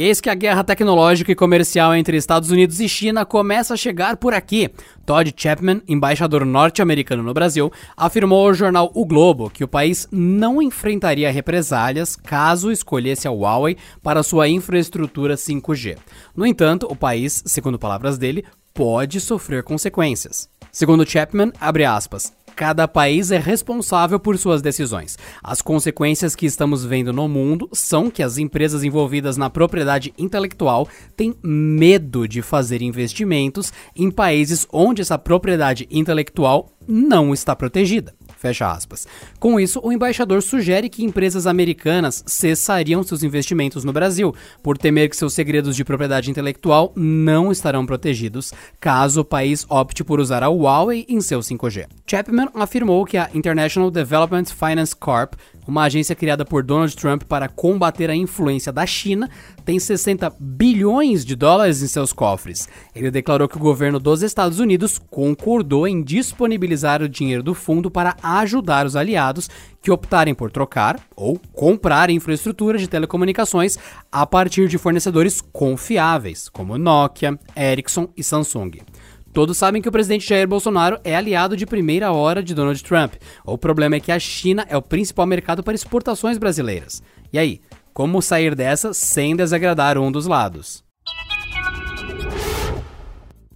E eis que a guerra tecnológica e comercial entre Estados Unidos e China começa a chegar por aqui. Todd Chapman, embaixador norte-americano no Brasil, afirmou ao jornal O Globo que o país não enfrentaria represálias caso escolhesse a Huawei para sua infraestrutura 5G. No entanto, o país, segundo palavras dele, pode sofrer consequências. Segundo Chapman, abre aspas, Cada país é responsável por suas decisões. As consequências que estamos vendo no mundo são que as empresas envolvidas na propriedade intelectual têm medo de fazer investimentos em países onde essa propriedade intelectual não está protegida. Fecha aspas. Com isso, o embaixador sugere que empresas americanas cessariam seus investimentos no Brasil, por temer que seus segredos de propriedade intelectual não estarão protegidos, caso o país opte por usar a Huawei em seu 5G. Chapman afirmou que a International Development Finance Corp uma agência criada por Donald Trump para combater a influência da China, tem 60 bilhões de dólares em seus cofres. Ele declarou que o governo dos Estados Unidos concordou em disponibilizar o dinheiro do fundo para ajudar os aliados que optarem por trocar ou comprar infraestrutura de telecomunicações a partir de fornecedores confiáveis, como Nokia, Ericsson e Samsung. Todos sabem que o presidente Jair Bolsonaro é aliado de primeira hora de Donald Trump. O problema é que a China é o principal mercado para exportações brasileiras. E aí, como sair dessa sem desagradar um dos lados?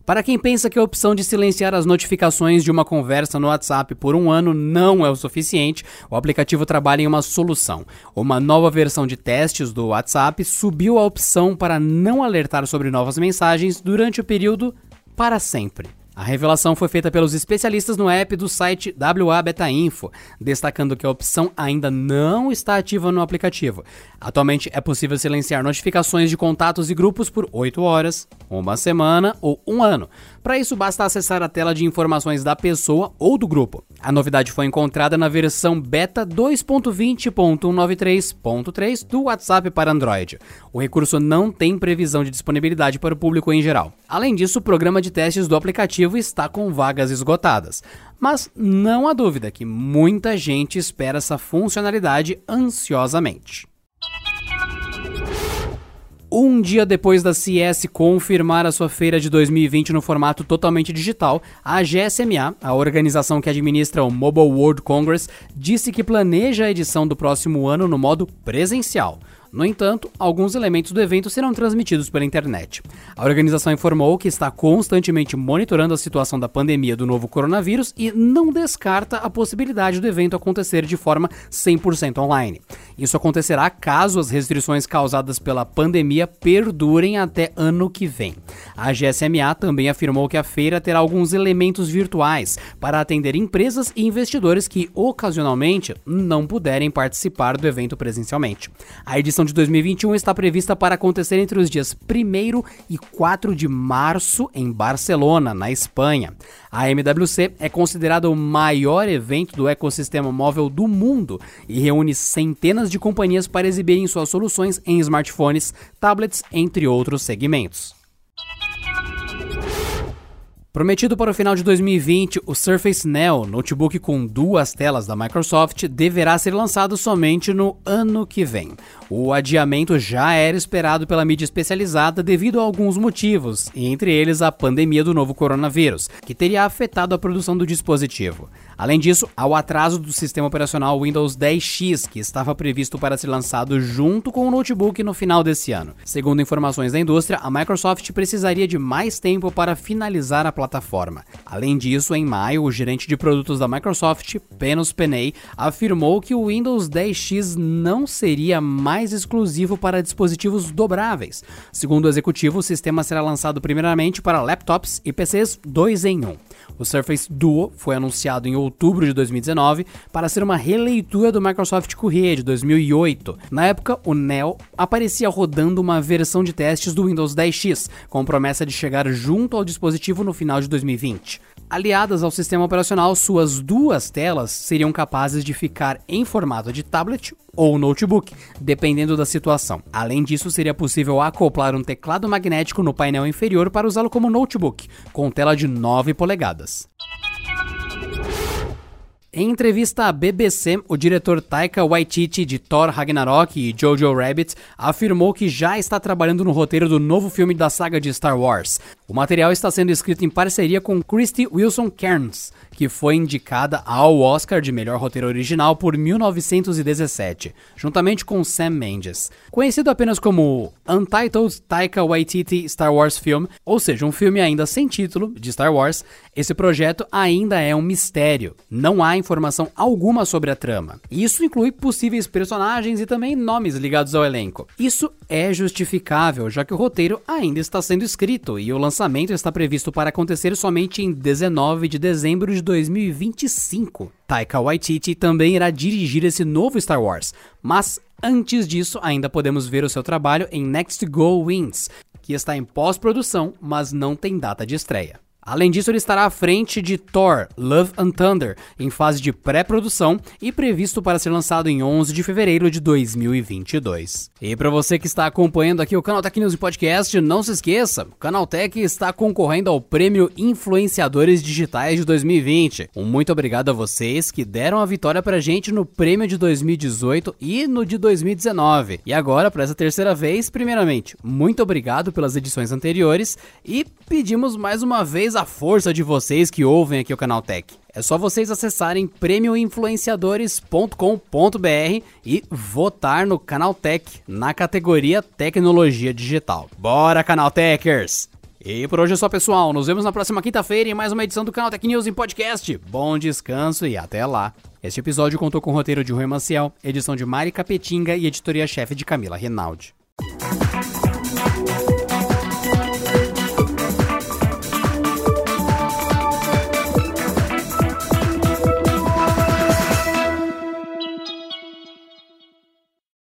Para quem pensa que a opção de silenciar as notificações de uma conversa no WhatsApp por um ano não é o suficiente, o aplicativo trabalha em uma solução. Uma nova versão de testes do WhatsApp subiu a opção para não alertar sobre novas mensagens durante o período para sempre. A revelação foi feita pelos especialistas no app do site WA Beta Info, destacando que a opção ainda não está ativa no aplicativo. Atualmente é possível silenciar notificações de contatos e grupos por 8 horas, uma semana ou um ano. Para isso, basta acessar a tela de informações da pessoa ou do grupo. A novidade foi encontrada na versão beta 2.20.193.3 do WhatsApp para Android. O recurso não tem previsão de disponibilidade para o público em geral. Além disso, o programa de testes do aplicativo está com vagas esgotadas. Mas não há dúvida que muita gente espera essa funcionalidade ansiosamente. Um dia depois da CS confirmar a sua feira de 2020 no formato totalmente digital, a GSMA, a organização que administra o Mobile World Congress, disse que planeja a edição do próximo ano no modo presencial. No entanto, alguns elementos do evento serão transmitidos pela internet. A organização informou que está constantemente monitorando a situação da pandemia do novo coronavírus e não descarta a possibilidade do evento acontecer de forma 100% online. Isso acontecerá caso as restrições causadas pela pandemia perdurem até ano que vem. A GSMA também afirmou que a feira terá alguns elementos virtuais para atender empresas e investidores que ocasionalmente não puderem participar do evento presencialmente. A edição edição de 2021 está prevista para acontecer entre os dias 1 e 4 de março em Barcelona, na Espanha. A MWC é considerada o maior evento do ecossistema móvel do mundo e reúne centenas de companhias para exibirem suas soluções em smartphones, tablets, entre outros segmentos. Prometido para o final de 2020, o Surface Neo, notebook com duas telas da Microsoft, deverá ser lançado somente no ano que vem. O adiamento já era esperado pela mídia especializada devido a alguns motivos, entre eles a pandemia do novo coronavírus, que teria afetado a produção do dispositivo. Além disso, há o atraso do sistema operacional Windows 10X, que estava previsto para ser lançado junto com o notebook no final desse ano. Segundo informações da indústria, a Microsoft precisaria de mais tempo para finalizar a plataforma. Além disso, em maio, o gerente de produtos da Microsoft, Penos Peney, afirmou que o Windows 10X não seria mais exclusivo para dispositivos dobráveis. Segundo o executivo, o sistema será lançado primeiramente para laptops e PCs 2 em 1. O Surface Duo foi anunciado em outubro de 2019 para ser uma releitura do Microsoft Courier de 2008. Na época, o Neo aparecia rodando uma versão de testes do Windows 10X, com promessa de chegar junto ao dispositivo no final de 2020. Aliadas ao sistema operacional, suas duas telas seriam capazes de ficar em formato de tablet ou notebook, dependendo da situação. Além disso, seria possível acoplar um teclado magnético no painel inferior para usá-lo como notebook, com tela de 9 polegadas. Em entrevista à BBC, o diretor Taika Waititi de Thor Ragnarok e Jojo Rabbit afirmou que já está trabalhando no roteiro do novo filme da saga de Star Wars. O material está sendo escrito em parceria com Christy Wilson Cairns, que foi indicada ao Oscar de melhor roteiro original por 1917, juntamente com Sam Mendes. Conhecido apenas como Untitled Taika Waititi Star Wars Film, ou seja, um filme ainda sem título de Star Wars, esse projeto ainda é um mistério. Não há informação alguma sobre a trama. Isso inclui possíveis personagens e também nomes ligados ao elenco. Isso é justificável, já que o roteiro ainda está sendo escrito e o lançamento está previsto para acontecer somente em 19 de dezembro de 2025. Taika Waititi também irá dirigir esse novo Star Wars, mas antes disso ainda podemos ver o seu trabalho em Next Go Wins, que está em pós-produção, mas não tem data de estreia. Além disso, ele estará à frente de Thor: Love and Thunder, em fase de pré-produção e previsto para ser lançado em 11 de fevereiro de 2022. E para você que está acompanhando aqui o Canal Tech News Podcast, não se esqueça, o Canal Tech está concorrendo ao Prêmio Influenciadores Digitais de 2020. Um muito obrigado a vocês que deram a vitória pra gente no prêmio de 2018 e no de 2019. E agora, para essa terceira vez, primeiramente, muito obrigado pelas edições anteriores e pedimos mais uma vez a força de vocês que ouvem aqui o Canal Tech. É só vocês acessarem prêmioinfluenciadores.com.br e votar no Canal Tech na categoria Tecnologia Digital. Bora, Canal Techers! E por hoje é só, pessoal. Nos vemos na próxima quinta-feira em mais uma edição do Canal Tech News em podcast. Bom descanso e até lá. Este episódio contou com o roteiro de Rui Maciel, edição de Mari Capetinga e editoria-chefe de Camila Rinaldi.